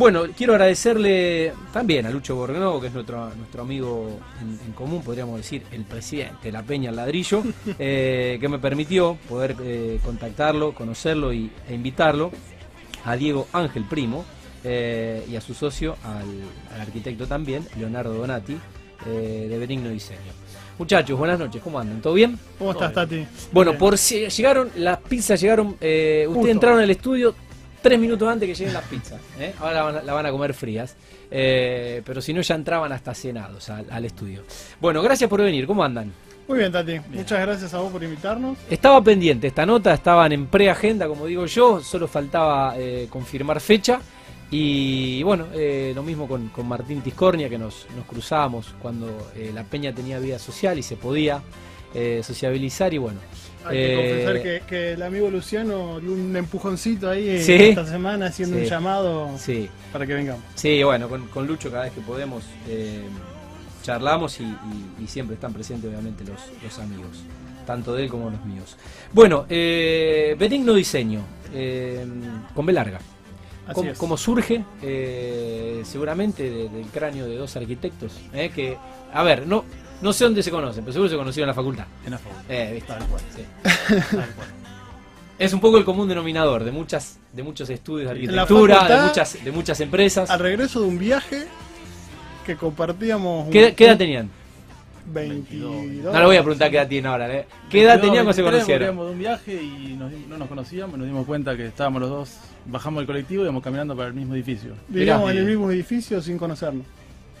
Bueno, quiero agradecerle también a Lucho Borgnovo, que es nuestro, nuestro amigo en, común, podríamos decir, el presidente de la Peña al Ladrillo, eh, que me permitió poder eh, contactarlo, conocerlo y, e invitarlo a Diego Ángel Primo eh, y a su socio, al, arquitecto también, Leonardo Donati, de Benigno Diseño. Muchachos, buenas noches, ¿cómo andan? ¿Todo bien? ¿Cómo estás, Tati? Bueno, por si llegaron, las pizzas llegaron, ustedes entraron al estudio tres minutos antes que lleguen las pizzas. ¿eh? Ahora la van, a, comer frías. Eh, pero si no, ya entraban hasta cenados al, estudio. Bueno, gracias por venir. ¿Cómo andan? Muy bien, Tati. Muchas gracias a vos por invitarnos. Estaba pendiente esta nota, estaban en preagenda, como digo yo. Solo faltaba eh, confirmar fecha. Y bueno, lo mismo con, Martín Tiscornia, que nos, nos cruzábamos cuando la peña tenía vida social y se podía sociabilizar. Y bueno, hay que confesar eh, que, el amigo Luciano dio un empujoncito ahí esta semana haciendo un llamado para que vengamos. Sí, bueno, con, Lucho cada vez que podemos eh, charlamos y, siempre están presentes obviamente los, amigos, tanto de él como los míos. Bueno, eh, Benigno Diseño, eh, con B larga. ¿Cómo, surge? seguramente del cráneo de dos arquitectos. que, a ver, no, no sé dónde se conocen, pero seguro se conocieron en la facultad. En la facultad. Eh, ¿viste? Tal cual. Sí. Es un poco el común denominador de muchas de muchos estudios de arquitectura, de muchas de muchas empresas. Al regreso de un viaje que compartíamos. ¿Qué, edad tenían? 22. No le voy a preguntar qué edad tienen ahora. ¿eh? ¿Qué edad tenían cuando se conocieron? de un viaje y no nos conocíamos, nos dimos cuenta que estábamos los dos, bajamos del colectivo y íbamos caminando para el mismo edificio. Vivíamos en el mismo edificio sin conocernos.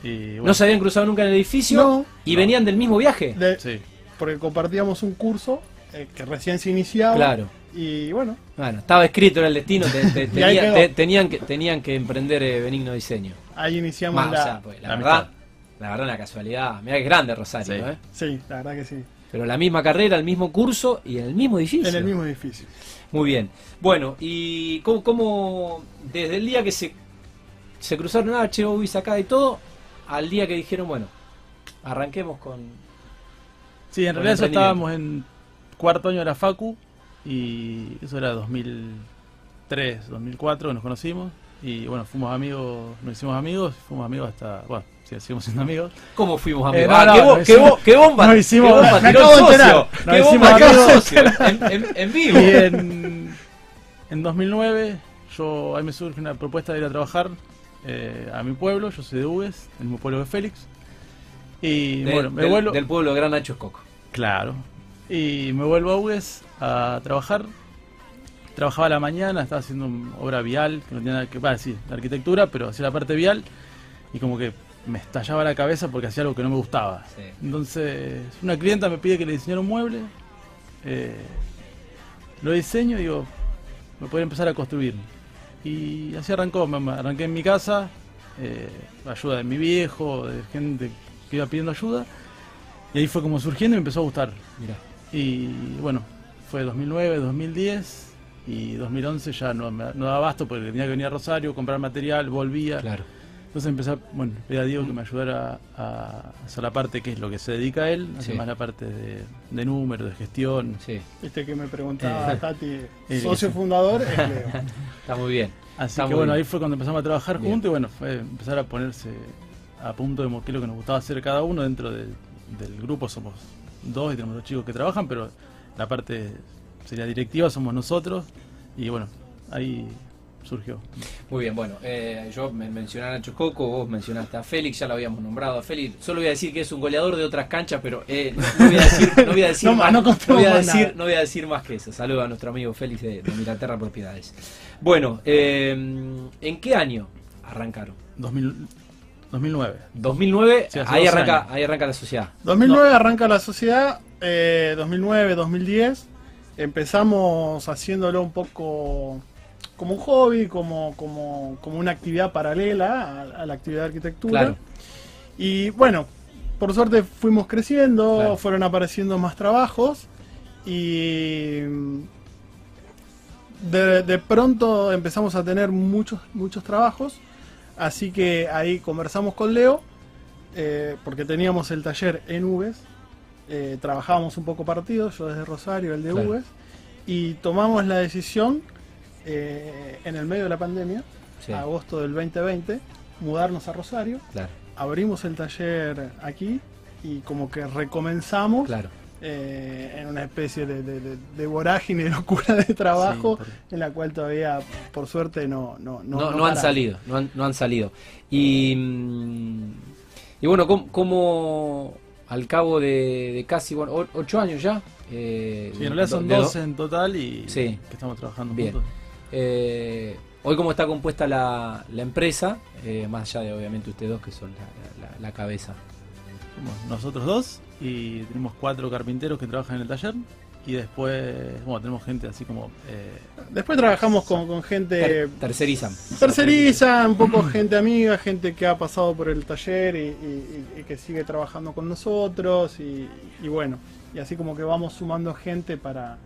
¿No se habían cruzado nunca en el edificio? ¿Y venían del mismo viaje? sí. Porque compartíamos un curso eh, que recién se iniciaba. Claro. Y bueno. Bueno, estaba escrito en el destino, tenían, que, tenían que emprender eh, benigno diseño. Ahí iniciamos la, pues, la, verdad, la verdad, una casualidad. Mira que es grande Rosario, sí. ¿eh? Sí, la verdad que sí. Pero la misma carrera, el mismo curso y en el mismo edificio. En el mismo edificio. Muy bien. Bueno, y cómo, desde el día que se, se cruzaron H, y acá y todo, al día que dijeron, bueno, arranquemos con... Sí, en realidad estábamos en cuarto año de la Facu y eso era 2003, 2004 nos conocimos y bueno, fuimos amigos, nos hicimos amigos, fuimos amigos hasta, bueno, sí, seguimos siendo amigos. ¿Cómo fuimos amigos? Eh, ah, qué, qué, bomba! Nos hicimos, qué bomba, me acabo de enterar. Nos hicimos amigos en, en, vivo. Y en, en 2009 yo, ahí me surge una propuesta de ir a trabajar eh, a mi pueblo, yo soy de Uves, el mismo pueblo de Félix. Y bueno, me del, vuelvo. Del pueblo de Gran Nacho Escoco. Claro. Y me vuelvo a Uves a trabajar. Trabajaba a la mañana, estaba haciendo obra vial, que no tenía nada que ver, sí, de arquitectura, pero hacía la parte vial. Y como que me estallaba la cabeza porque hacía algo que no me gustaba. Entonces, una clienta me pide que le diseñara un mueble. Eh, lo diseño y digo, me puede empezar a construir. Y así arrancó, arranqué en mi casa, eh, ayuda de mi viejo, de gente que iba pidiendo ayuda. Y ahí fue como surgiendo y me empezó a gustar. Mira. Y bueno, fue 2009, 2010 y 2011 ya no, no daba abasto porque tenía que venir a Rosario, comprar material, volvía. Claro. Entonces empecé, a, bueno, pedí a Diego que me ayudara a, hacer la parte que es lo que se dedica a él, hace más la parte de, de números, de gestión. Sí. Este que me preguntaba, eh, Tati, socio fundador, es Leo. Está muy bien. Así que bueno, ahí fue cuando empezamos a trabajar juntos y bueno, fue empezar a ponerse a punto de qué es lo que nos gustaba hacer cada uno dentro del grupo. Somos dos y tenemos dos chicos que trabajan, pero la parte sería directiva somos nosotros y bueno, ahí surgió. Muy bien, bueno, eh, yo me mencioné a Nacho Coco, vos mencionaste a Félix, ya lo habíamos nombrado a Félix. Solo voy a decir que es un goleador de otras canchas, pero eh, no voy a decir, no voy a decir, más, no, voy a decir, no voy a decir más que eso. Saludo a nuestro amigo Félix de, de Inglaterra Propiedades. Bueno, eh, ¿en qué año arrancaron? 2009. 2009, ahí, arranca, ahí arranca la sociedad. 2009 arranca la sociedad, 2009, 2010. Empezamos haciéndolo un poco como un hobby, como, como, como una actividad paralela a, la actividad de arquitectura. Y bueno, por suerte fuimos creciendo, fueron apareciendo más trabajos y de, pronto empezamos a tener muchos, muchos trabajos. Así que ahí conversamos con Leo, eh, porque teníamos el taller en Uves, eh, trabajábamos un poco partidos, yo desde Rosario, el de Uves, y tomamos la decisión eh, en el medio de la pandemia Sí. a agosto del 2020, mudarnos a Rosario. Claro, Abrimos el taller aquí y como que recomenzamos claro. eh, en una especie de, de- de- de vorágine, de locura de trabajo, Sí, en la cual todavía, por suerte, no, no, No, no, no, no han salido, no han, no han salido. Y, mm, y bueno, ¿cómo, cómo al cabo de, de casi bueno, ocho años ya? eh, Sí, en realidad son de- 12 en total y Sí. que estamos trabajando Bien. juntos. Eh, hoy cómo está compuesta la, la empresa, eh, más allá de obviamente ustedes dos que son la, la- la cabeza. Somos nosotros dos y tenemos cuatro carpinteros que trabajan en el taller y después, bueno, tenemos gente así como... eh, Después trabajamos con, con gente Ter- tercerizan. terceriza, un poco gente amiga, gente que ha pasado por el taller y, y- y- y que sigue trabajando con nosotros y, y bueno, y así como que vamos sumando gente para,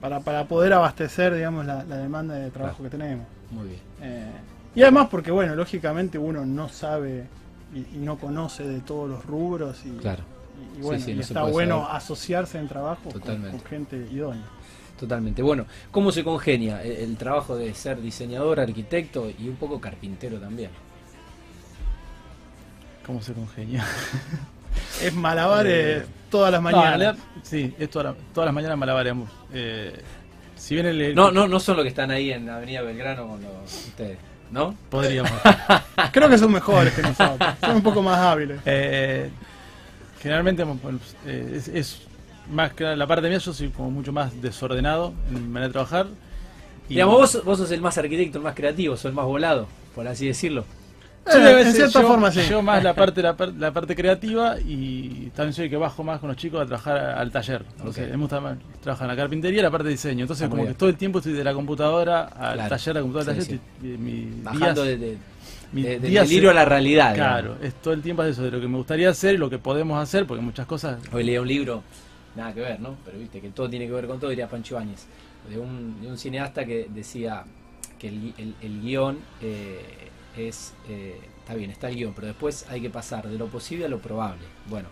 para, para poder abastecer, digamos, la, la demanda de trabajo que tenemos. Muy bien. Eh, y además porque, bueno, lógicamente uno no sabe y, y no conoce de todos los rubros y, Claro, y bueno, Sí, sí, y no se está bueno saber. asociarse en trabajo con, Totalmente. con gente idónea. totalmente. Bueno, ¿cómo se congenia el, el trabajo de ser diseñador, arquitecto y un poco carpintero también? ¿Cómo se congenia? Es malabares Eh, todas las No, en mañanas. realidad, sí, es toda la- todas las mañanas malabareamos. Eh, si bien el... No, no, no son los que están ahí en Avenida Belgrano con los, ustedes, ¿no? Podríamos. Creo que son mejores que nosotros. Son un poco más hábiles. Eh, generalmente bueno, eh, es, es más que la parte mía, yo soy como mucho más desordenado en mi manera de trabajar. Y- Digamos, vos, vos sos el más arquitecto, el más creativo, sos el más volado, por así decirlo. Sí, Eh, en cierta yo, forma sí. Yo más la parte, la, par- la parte creativa y también soy que bajo más con los chicos a trabajar al taller. Entonces, Ok. me gusta más trabajar en la carpintería y la parte de diseño. Entonces, Ah, como bien. que todo el tiempo estoy de la computadora al Claro. taller, la computadora al Sí, taller. y- y mis Bajando días- de, de- días se- a la realidad. Claro, digamos. es todo el tiempo es eso, de lo que me gustaría hacer y lo que podemos hacer, porque muchas cosas Hoy leía un libro, nada que ver, ¿no? Pero viste que todo tiene que ver con todo, diría Pancho Áñez, de un, de un cineasta que decía que el- el guion eh, es, eh, está bien, está el guion, pero después hay que pasar de lo posible a lo probable. Bueno,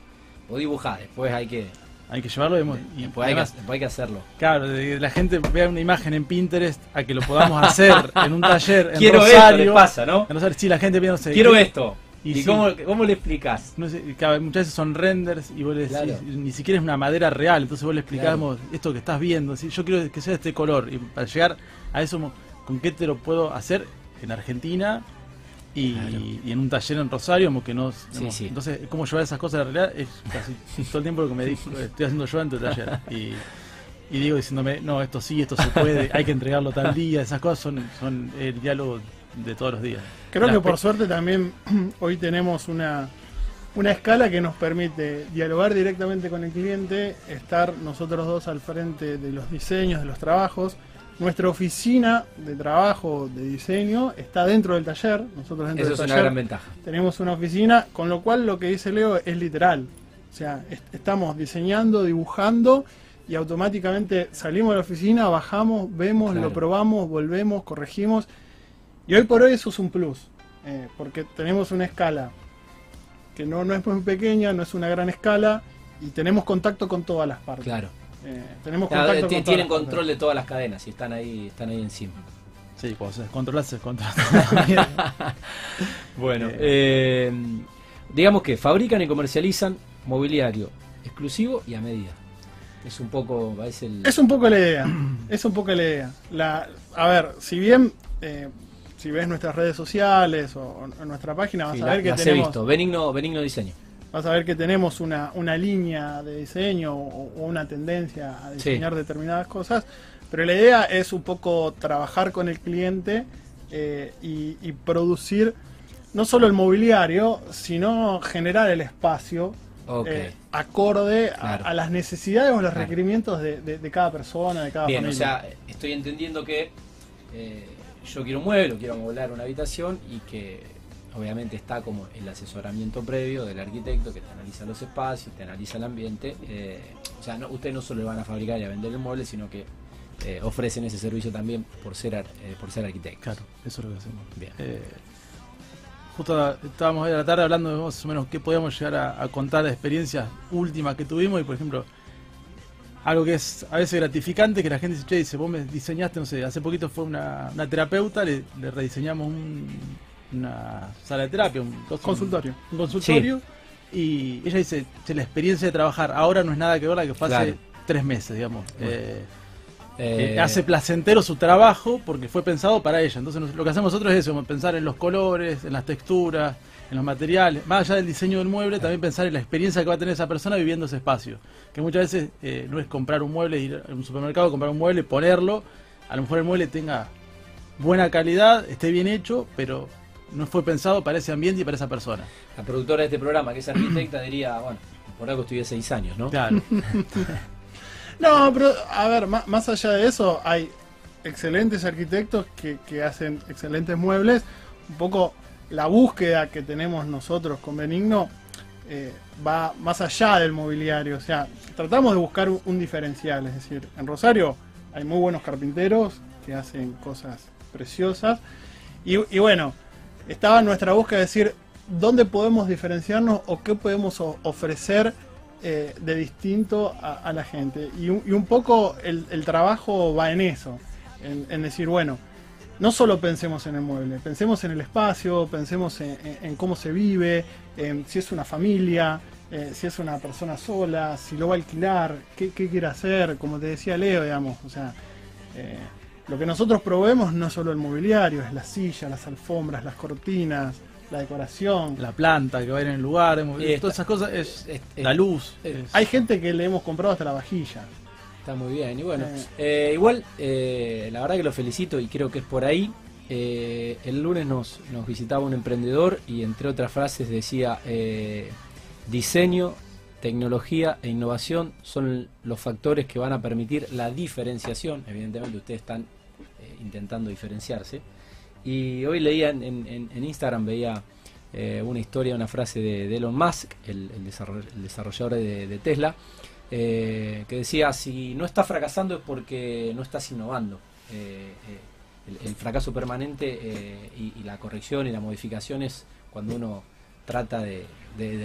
vos dibujás, después hay que, hay que llevarlo. y después hay que, además, después hay que hacerlo. Claro, de la gente vea una imagen en Pinterest a que lo podamos hacer en un taller en Quiero Rosario. esto, pasa, ¿no? En Rosario, sí, la gente viendo Quiero esto. Y ¿Y, sí. cómo, cómo le explicás? No sé, muchas veces son renders y vos le decís, Claro. ni siquiera es una madera real, entonces vos le explicamos esto que estás viendo, ¿sí? yo quiero que sea de este color, y para llegar a eso, ¿con qué te lo puedo hacer en Argentina y, Claro. y en un taller en Rosario? Como que no, digamos, sí. Entonces, cómo llevar esas cosas a la realidad es casi todo el tiempo lo que me dijo, estoy haciendo yo dentro del taller. Y, y digo diciéndome, no, esto sí, esto se puede, hay que entregarlo tal día, esas cosas son, son el diálogo de todos los días. Creo que por suerte también hoy tenemos una, una escala que nos permite dialogar directamente con el cliente, estar nosotros dos al frente de los diseños, de los trabajos. Nuestra oficina de trabajo, de diseño, está dentro del taller. Nosotros dentro Eso del es una gran ventaja. tenemos una oficina, con lo cual lo que dice Leo es literal. O sea, est- estamos diseñando, dibujando y automáticamente salimos de la oficina, bajamos, vemos, Claro. lo probamos, volvemos, corregimos. Y hoy por hoy eso es un plus, eh, porque tenemos una escala que no, no es muy pequeña, no es una gran escala y tenemos contacto con todas las partes. Claro. Eh, tenemos Claro, contacto con tienen control de todas las cadenas y están ahí, están ahí encima. Sí, cuando se descontrola, se descontrola. Bueno, Eh, eh, digamos que fabrican y comercializan mobiliario exclusivo y a medida. Es un poco, es el... Es un poco la idea, es un poco la idea. La, a ver, si bien, eh, si ves nuestras redes sociales o, o en nuestra página, vas Sí, a la- ver que las he tenemos, visto. Benigno, benigno diseño. Vas a ver que tenemos una, una línea de diseño o, o una tendencia a diseñar determinadas cosas, pero la idea es un poco trabajar con el cliente eh, y, y producir no solo el mobiliario, sino generar el espacio eh, acorde a- Claro. a, las necesidades o los Claro. requerimientos de, de- de cada persona, de cada Bien, o familia. sea, estoy entendiendo que eh, yo quiero un mueble, o quiero amoblar una habitación y que obviamente está como el asesoramiento previo del arquitecto que te analiza los espacios, te analiza el ambiente. eh, o sea, no, ustedes no solo van a fabricar y a vender el mueble, sino que eh, ofrecen ese servicio también por ser, eh, por ser arquitectos. Claro, eso es lo que hacemos. Bien. Eh, justo estábamos hoy a la tarde hablando de más o menos qué podíamos llegar a, a contar de experiencias últimas que tuvimos y por ejemplo algo que es a veces gratificante, que la gente dice, che, dice, vos me diseñaste, no sé, hace poquito fue una, una terapeuta, le, le rediseñamos un- una sala de terapia, un, un- Consultorio. un consultorio, y ella dice, la experiencia de trabajar ahora no es nada que ver la que fue hace Claro. tres meses, digamos. Eh, Eh, eh, hace placentero su trabajo porque fue pensado para ella. Entonces lo que hacemos nosotros es eso, pensar en los colores, en las texturas, en los materiales, más allá del diseño del mueble, también pensar en la experiencia que va a tener esa persona viviendo ese espacio. Que muchas veces eh, no es comprar un mueble, ir a un supermercado, comprar un mueble, ponerlo. A lo mejor el mueble tenga buena calidad, esté bien hecho, pero no fue pensado para ese ambiente y para esa persona. La productora de este programa, que es arquitecta, diría, bueno, por algo estudié seis años, ¿no? Claro. No, pero a ver, má- más allá de eso, hay excelentes arquitectos que, que hacen excelentes muebles. Un poco la búsqueda que tenemos nosotros con Benigno eh, va más allá del mobiliario. O sea, tratamos de buscar un, un diferencial. Es decir, en Rosario hay muy buenos carpinteros que hacen cosas preciosas. Y, y bueno, estaba nuestra búsqueda de decir dónde podemos diferenciarnos o qué podemos ofrecer eh, de distinto a, la gente. Y un, poco el, trabajo va en eso, en, decir, bueno, no solo pensemos en el mueble, pensemos en el espacio, pensemos en, cómo se vive, si es una familia, eh, si es una persona sola, si lo va a alquilar, qué, qué quiere hacer, como te decía Leo, digamos, o sea, eh, lo que nosotros proveemos no es solo el mobiliario, es la silla, las alfombras, las cortinas, la decoración. La planta que va a ir en el lugar, esta- todas esas cosas, es, Es- es- la luz. es- es- Hay gente que le hemos comprado hasta la vajilla. Está muy bien. Y bueno, Eh. eh, igual, eh, la verdad que lo felicito y creo que es por ahí. Eh, el lunes nos, nos visitaba un emprendedor y entre otras frases decía, eh, diseño, tecnología e innovación son los factores que van a permitir la diferenciación. Evidentemente ustedes están intentando diferenciarse. Y hoy leía en, en- Instagram, veía eh, una historia, una frase de, Elon Musk, el, el desarroll- el desarrollador de, Tesla, eh, que decía, si no estás fracasando es porque no estás innovando. Eh, eh, el, fracaso permanente eh, y, la corrección y la modificación es cuando uno trata de,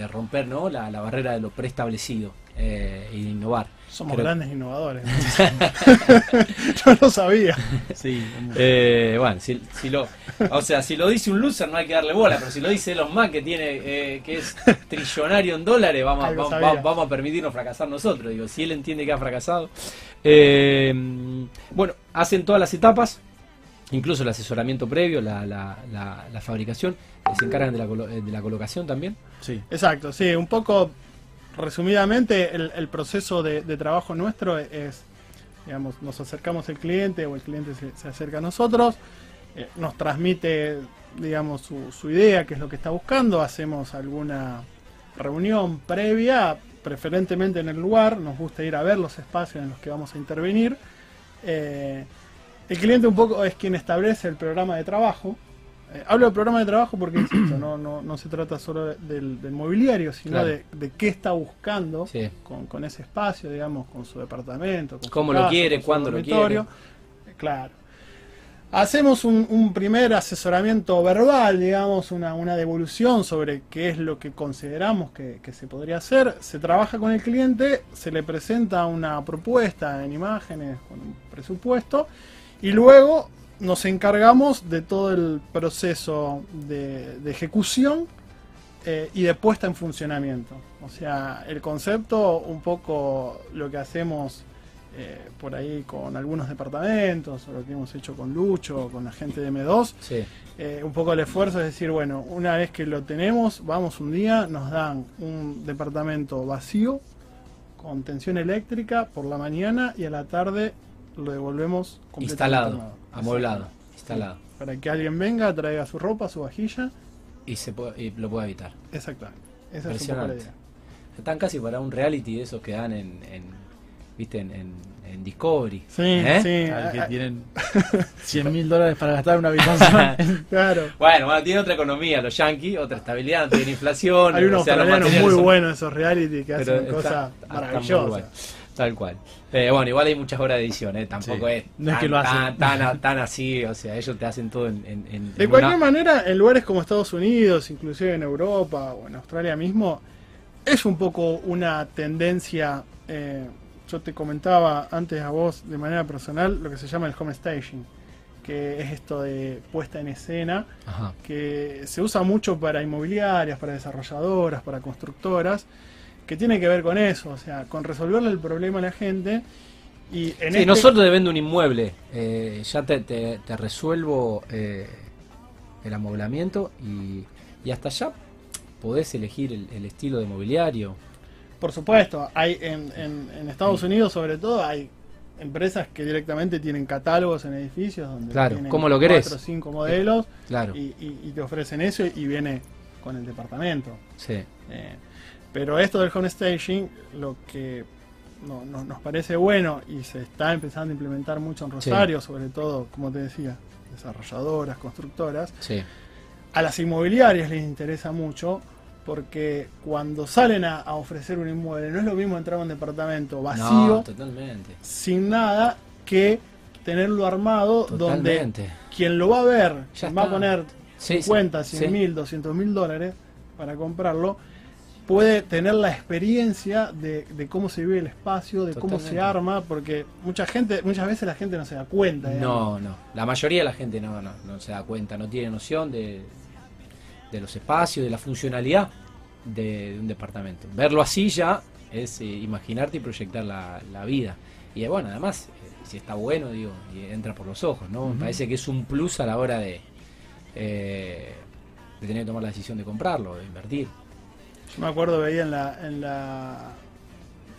romper ¿no? la barrera de lo preestablecido eh, y de innovar. Somos Creo- grandes innovadores. Yo lo sabía. sí, Eh, bueno, si, si lo, o sea, si lo dice un loser no hay que darle bola, pero si lo dice Elon Musk que tiene, eh, que es trillonario en dólares, vamos, vamos, vamos a permitirnos fracasar nosotros. Digo, si él entiende que ha fracasado. Eh, bueno, hacen todas las etapas, incluso el asesoramiento previo, la, la, la, la fabricación, se encargan de la, colo- de la colocación también. sí. Exacto, sí, un poco resumidamente el, proceso de, trabajo nuestro es, digamos, nos acercamos al cliente o el cliente se, acerca a nosotros, eh, nos transmite, digamos, su, su idea, qué es lo que está buscando, hacemos alguna reunión previa, preferentemente en el lugar, nos gusta ir a ver los espacios en los que vamos a intervenir. Eh, el cliente un poco es quien establece el programa de trabajo. Eh, hablo de programa de trabajo porque, insisto, no, no, no se trata solo de- del, del mobiliario, sino Claro. de, de qué está buscando Sí. con, con ese espacio, digamos, con su departamento. Con su Cómo lo casa, quiere, con su cuándo lo dormitorio. Eh, Claro. Hacemos un, un primer asesoramiento verbal, digamos, una, una devolución sobre qué es lo que consideramos que, que se podría hacer. Se trabaja con el cliente, se le presenta una propuesta en imágenes con un presupuesto y luego nos encargamos de todo el proceso de, de ejecución eh, y de puesta en funcionamiento. O sea, el concepto, un poco lo que hacemos eh, por ahí con algunos departamentos, o lo que hemos hecho con Lucho, con la gente de M2, Sí. eh, un poco el esfuerzo es decir, bueno, una vez que lo tenemos, vamos un día, nos dan un departamento vacío, con tensión eléctrica por la mañana y a la tarde lo devolvemos completamente Instalado, amueblado, instalado. Para que alguien venga, traiga su ropa, su vajilla. Y, se puede, y lo puede evitar. Exactamente. Esa es un poco la Impresionante. idea. Están casi para un reality de esos que dan en, en viste, en, en, en Discovery. Sí, ¿Eh? sí. Al que ah, tienen 100 mil dólares para gastar en una habitación. Claro. Bueno, bueno, tiene otra economía los yankees, otra estabilidad, no tiene inflación. Hay unos o sea, muy son- buenos esos reality que pero hacen cosas muy maravillosas. Tal cual. Eh, bueno, igual hay muchas horas de edición, ¿eh? tampoco Sí. es, No es tan, que lo hacen. tan, tan, tan así, o sea, ellos te hacen todo en... en- en- De en cualquier una- manera, en lugares como Estados Unidos, inclusive en Europa o en Australia mismo, es un poco una tendencia, eh, yo te comentaba antes a vos de manera personal lo que se llama el home staging, que es esto de puesta en escena, Ajá. que se usa mucho para inmobiliarias, para desarrolladoras, para constructoras, que tiene que ver con eso, o sea, con resolverle el problema a la gente. Y en Sí, este- nosotros te vendo un inmueble, eh, ya te, te- te resuelvo eh, el amoblamiento y, y hasta allá podés elegir el, el estilo de mobiliario. Por supuesto, hay en, en- en Estados Unidos sobre todo hay empresas que directamente tienen catálogos en edificios donde Claro, tienen ¿cómo lo querés? cuatro o cinco modelos Claro, y, y- y te ofrecen eso y viene con el departamento. sí. Eh, pero esto del home staging, lo que no- no- nos parece bueno y se está empezando a implementar mucho en Rosario, sobre todo, como te decía, desarrolladoras, constructoras, Sí, a las inmobiliarias les interesa mucho porque cuando salen a, a ofrecer un inmueble no es lo mismo entrar a un departamento vacío, No, totalmente. sin nada, que tenerlo armado donde quien lo va a ver, quien va a poner Sí, 50, sí, 100 sí. mil, 200 mil dólares para comprarlo, puede tener la experiencia de, de cómo se vive el espacio, de cómo se arma, porque mucha gente, muchas veces la gente no se da cuenta. digamos. No, no. La mayoría de la gente no, no, no se da cuenta, no tiene noción de, de los espacios, de la funcionalidad de, de un departamento. Verlo así ya es eh, imaginarte y proyectar la, la vida. Y eh, bueno, además, eh, si está bueno, digo, y entra por los ojos, ¿no? Me parece que es un plus a la hora de, de tener que tomar la decisión de comprarlo, de invertir. Yo me acuerdo, veía en la, en la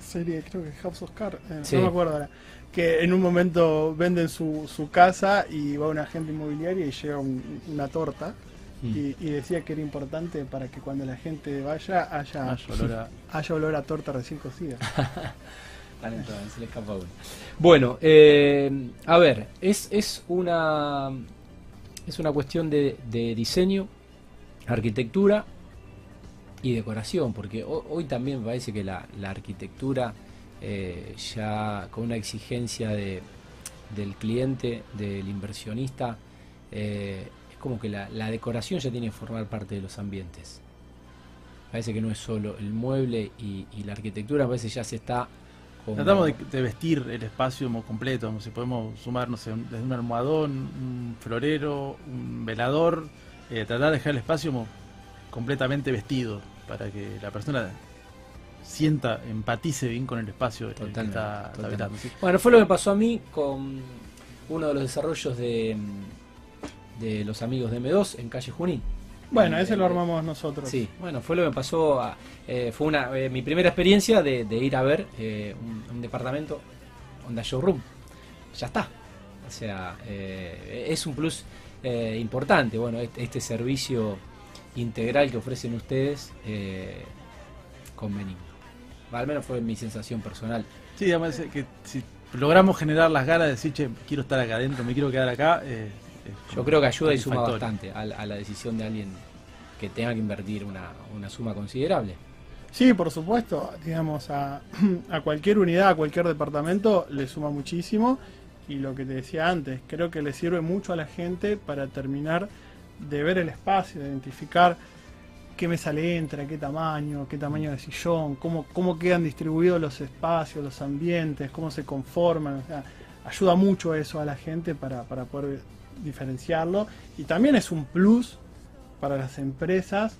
serie, creo que House of Cards, eh, Sí. no me acuerdo ahora, que en un momento venden su, su casa y va un agente inmobiliario y lleva un- una torta. Mm. Y, y decía que era importante para que cuando la gente vaya haya, olor a- haya olor a torta recién cocida. Se le escapa uno. Bueno, eh, a ver, es, es una es una cuestión de, de diseño, arquitectura y decoración, porque ho- hoy también parece que la, la arquitectura eh, ya con una exigencia de, del cliente, del inversionista, eh, es como que la, la decoración ya tiene que formar parte de los ambientes. Parece que no es solo el mueble y, la arquitectura, parece que ya se está como- Tratamos de, vestir el espacio como completo, como si podemos sumar, no sé, desde un almohadón, un florero, un velador, eh, tratar de dejar el espacio como completamente vestido para que la persona sienta, empatice bien con el espacio en el que Totalmente, está, habitando. ¿sí? Bueno, fue lo que pasó a mí con uno de los desarrollos de, de los amigos de M2 en calle Junín. Bueno, ese lo armamos nosotros. Sí, bueno, fue lo que me pasó. a- eh, fue una, eh, mi primera experiencia de, de ir a ver eh, un, un departamento Honda Showroom. Ya está. O sea, eh, es un plus eh, importante. Bueno, este, este servicio integral que ofrecen ustedes eh, con Benigno. Al menos fue mi sensación personal. Sí, digamos es que si logramos generar las ganas de decir, che, quiero estar acá adentro, me quiero quedar acá, eh, Yo creo que ayuda y suma bastante a, la- a la decisión de alguien que tenga que invertir una, una suma considerable. Sí, por supuesto, digamos, a, a cualquier unidad, a cualquier departamento le suma muchísimo y lo que te decía antes, creo que le sirve mucho a la gente para terminar de ver el espacio, de identificar qué mesa le entra, qué tamaño, qué tamaño de sillón, cómo, cómo quedan distribuidos los espacios, los ambientes, cómo se conforman, ayuda mucho eso a la gente para, para poder diferenciarlo y también es un plus para las empresas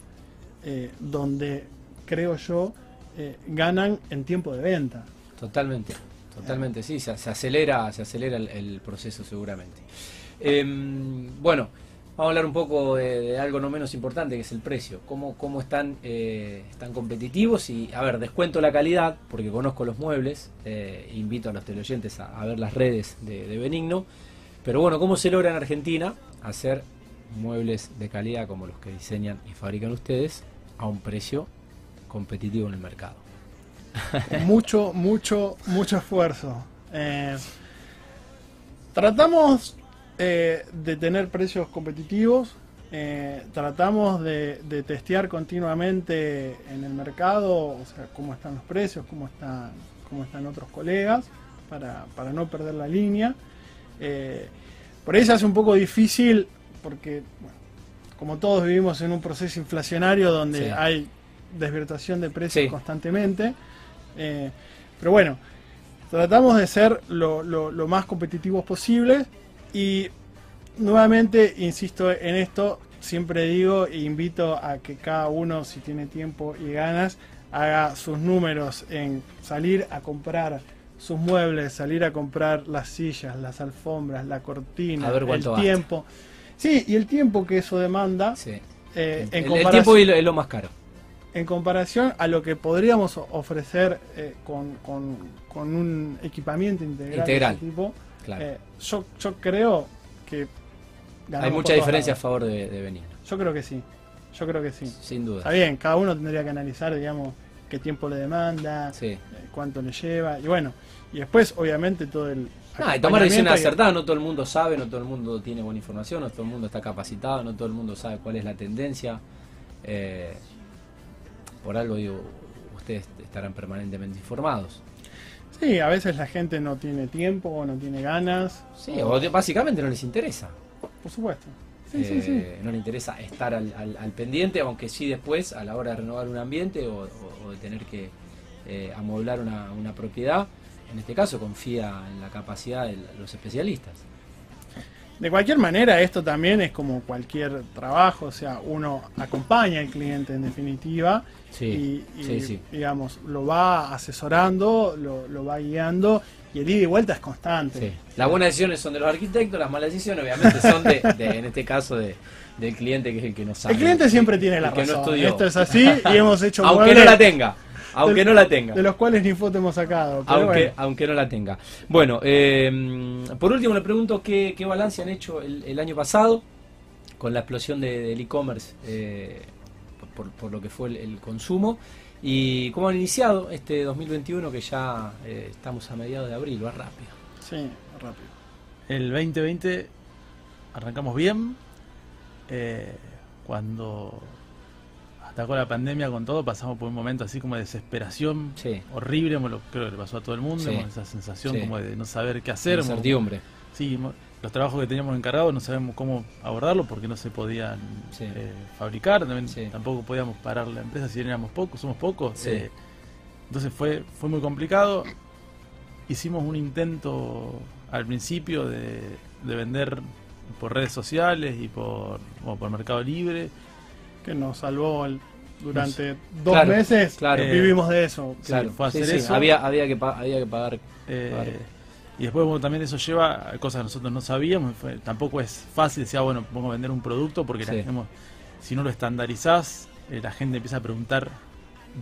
eh, donde creo yo eh, ganan en tiempo de venta. Totalmente, totalmente, sí, se, acelera, se acelera el, el proceso seguramente. Em, bueno, vamos a hablar un poco de, algo no menos importante que es el precio. ¿Cómo, cómo están, eh, están competitivos? Y, a ver, descuento la calidad, porque conozco los muebles, eh, invito a los teleoyentes a, a ver las redes de, Benigno. Pero bueno, ¿cómo se logra en Argentina hacer muebles de calidad como los que diseñan y fabrican ustedes a un precio competitivo en el mercado? Mucho, mucho, mucho esfuerzo. Eh, tratamos eh, de tener precios competitivos, eh, tratamos de, de testear continuamente en el mercado, o sea, cómo están los precios, cómo están, cómo están otros colegas, para, para no perder la línea. Eh, por ahí se hace un poco difícil porque, bueno, como todos vivimos en un proceso inflacionario donde Sí. hay desvirtuación de precios Sí. constantemente. Eh, pero bueno, tratamos de ser lo, lo- lo más competitivos posible y nuevamente insisto en esto, siempre digo e invito a que cada uno si tiene tiempo y ganas haga sus números en salir a comprar sus muebles, salir a comprar las sillas, las alfombras, la cortina, ver el tiempo. Sí, y el tiempo que eso demanda Sí. eh, El, en, el comparación, tiempo es lo, es lo más caro. en comparación a lo que podríamos ofrecer eh, con, con- con un equipamiento integral, Integral, de ese tipo, Claro. eh, yo, yo creo que Hay mucha diferencia a favor de, de Benigno, Yo creo que sí. Yo creo que sí. sin duda. Está bien, cada uno tendría que analizar, digamos, qué tiempo le demanda, Sí. eh, cuánto le lleva, y bueno, y después, obviamente, todo el. Ah, y tomar decisiones acertadas, no todo el mundo sabe, no todo el mundo tiene buena información, no todo el mundo está capacitado, no todo el mundo sabe cuál es la tendencia. Eh, por algo digo, ustedes estarán permanentemente informados. Sí, a veces la gente no tiene tiempo o no tiene ganas. Sí, o básicamente no les interesa. Por supuesto. Sí, sí, sí. Eh, No les interesa estar al, al- al pendiente, aunque sí después, a la hora de renovar un ambiente o, o- o de tener que eh, amueblar una, una propiedad, en este caso confía en la capacidad de los especialistas. De cualquier manera, esto también es como cualquier trabajo, o sea, uno acompaña al cliente en definitiva Sí, y, y, sí, sí. digamos, lo va asesorando, lo, lo va guiando y el ida y vuelta es constante. Las buenas decisiones son de los arquitectos, las malas decisiones obviamente son de, de- en este caso de, del cliente que es el que no sabe. El cliente siempre tiene El la que no razón. estudió. Esto es así y hemos hecho aunque muebles no la tenga, aunque de- no la tenga. de los cuales ni foto hemos sacado. Pero Aunque, bueno. aunque no la tenga. Bueno, eh, por último le pregunto qué, qué balance han hecho el, el año pasado con la explosión de- del e-commerce eh, por, por lo que fue el, el consumo y cómo han iniciado este 2021 que ya eh, estamos a mediados de abril, va rápido. Sí, rápido. El 2020 arrancamos bien. eh, cuando atacó la pandemia con todo, pasamos por un momento así como de desesperación Sí, horrible, como lo, creo que le pasó a todo el mundo, Sí. esa sensación Sí. como de no saber qué hacer. incertidumbre. Sí, los trabajos que teníamos encargados no sabemos cómo abordarlo porque no se podían eh, fabricar, también, tampoco podíamos parar la empresa si éramos pocos, somos pocos. Eh, entonces fue, fue muy complicado. Hicimos un intento al principio de, de vender por redes sociales y por, por Mercado Libre. Que nos salvó el- durante dos Claro, meses. claro. Vivimos de eso. Claro, fue a sí, hacer sí, eso. Había, había, que pa- había que pagar. Eh. Y después bueno, también eso lleva a cosas que nosotros no sabíamos. fue- tampoco es fácil decir, ah, bueno, pongo a vender un producto porque la- Sí. digamos, si no lo estandarizás, eh, la gente empieza a preguntar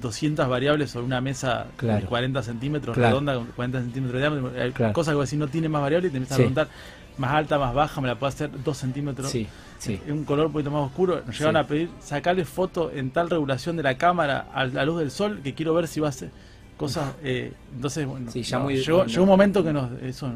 200 variables sobre una mesa Claro. de 40 centímetros, Claro. redonda, con 40 centímetros de diámetro. Hay Claro. cosas que vos decís, no tiene más variables y te empiezas Sí. a preguntar más alta, más baja, me la puedo hacer 2 centímetros. Sí, sí. Un color un poquito más oscuro. Nos llegaron Sí. a pedir sacarle foto en tal regulación de la cámara a la luz del sol que quiero ver si va a ser cosas. eh, entonces, bueno, Sí, ya no, muy- llegó, no. llegó un momento que nos, eso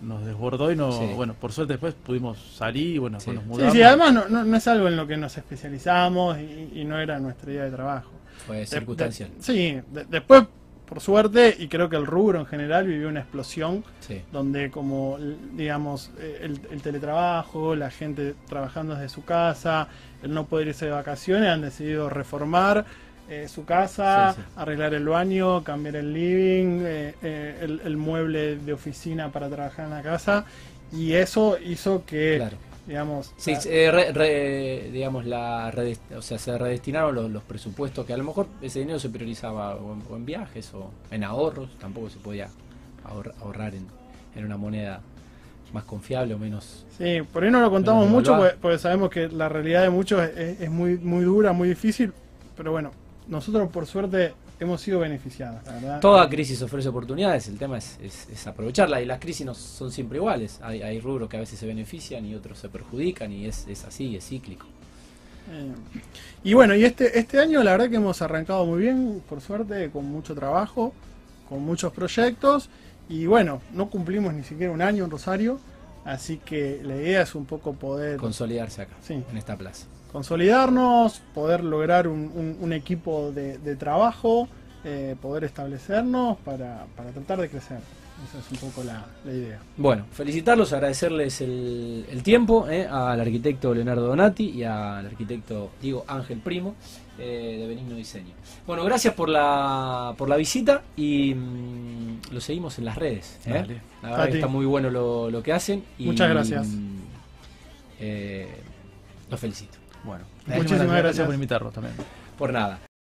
nos desbordó y no, Sí. bueno, por suerte después pudimos salir y bueno, Sí. pues nos Sí, mudamos. sí, además no, no, no es algo en lo que nos especializamos y, y no era nuestra idea de trabajo. Fue De- circunstancial. de- sí, de- después, por suerte, y creo que el rubro en general vivió una explosión Sí. donde como, digamos, el, el teletrabajo, la gente trabajando desde su casa, el no poder irse de vacaciones, han decidido reformar eh, su casa, Sí, sí. arreglar el baño, cambiar el living, eh, eh, el, el mueble de oficina para trabajar en la casa, y eso hizo que, Claro. Digamos, Sí, la- eh, re- re- digamos, la o sea, se redestinaron los, los presupuestos que a lo mejor ese dinero se priorizaba o en, o en viajes o en ahorros, tampoco se podía ahor- ahorrar en, en una moneda más confiable o menos... Sí, por ahí no lo contamos mucho porque sabemos que la realidad de muchos es, es muy, muy dura, muy difícil, pero bueno, nosotros por suerte hemos sido beneficiados, la verdad. Toda crisis ofrece oportunidades, el tema es, es- es aprovecharla y las crisis no son siempre iguales, hay, hay rubros que a veces se benefician y otros se perjudican y es, es así, es cíclico. Eh, y bueno, y este, este año la verdad que hemos arrancado muy bien, por suerte, con mucho trabajo, con muchos proyectos, y bueno, no cumplimos ni siquiera un año en Rosario, así que la idea es un poco poder Consolidarse acá, Sí. en esta plaza. Consolidarnos, poder lograr un, un- un equipo de, de trabajo, eh, poder establecernos para, para tratar de crecer. Esa es un poco la, la idea. Bueno, felicitarlos, agradecerles el, el tiempo eh, al arquitecto Leonardo Donati y al arquitecto Diego Ángel Primo eh, de Benigno Diseño. Bueno, gracias por la, por la visita y mm, lo seguimos en las redes. eh. La verdad que está muy bueno lo, lo que hacen. Y, Muchas gracias. mm, eh, los felicito. Bueno, Muchísimas gracias. por invitarnos también. Por nada.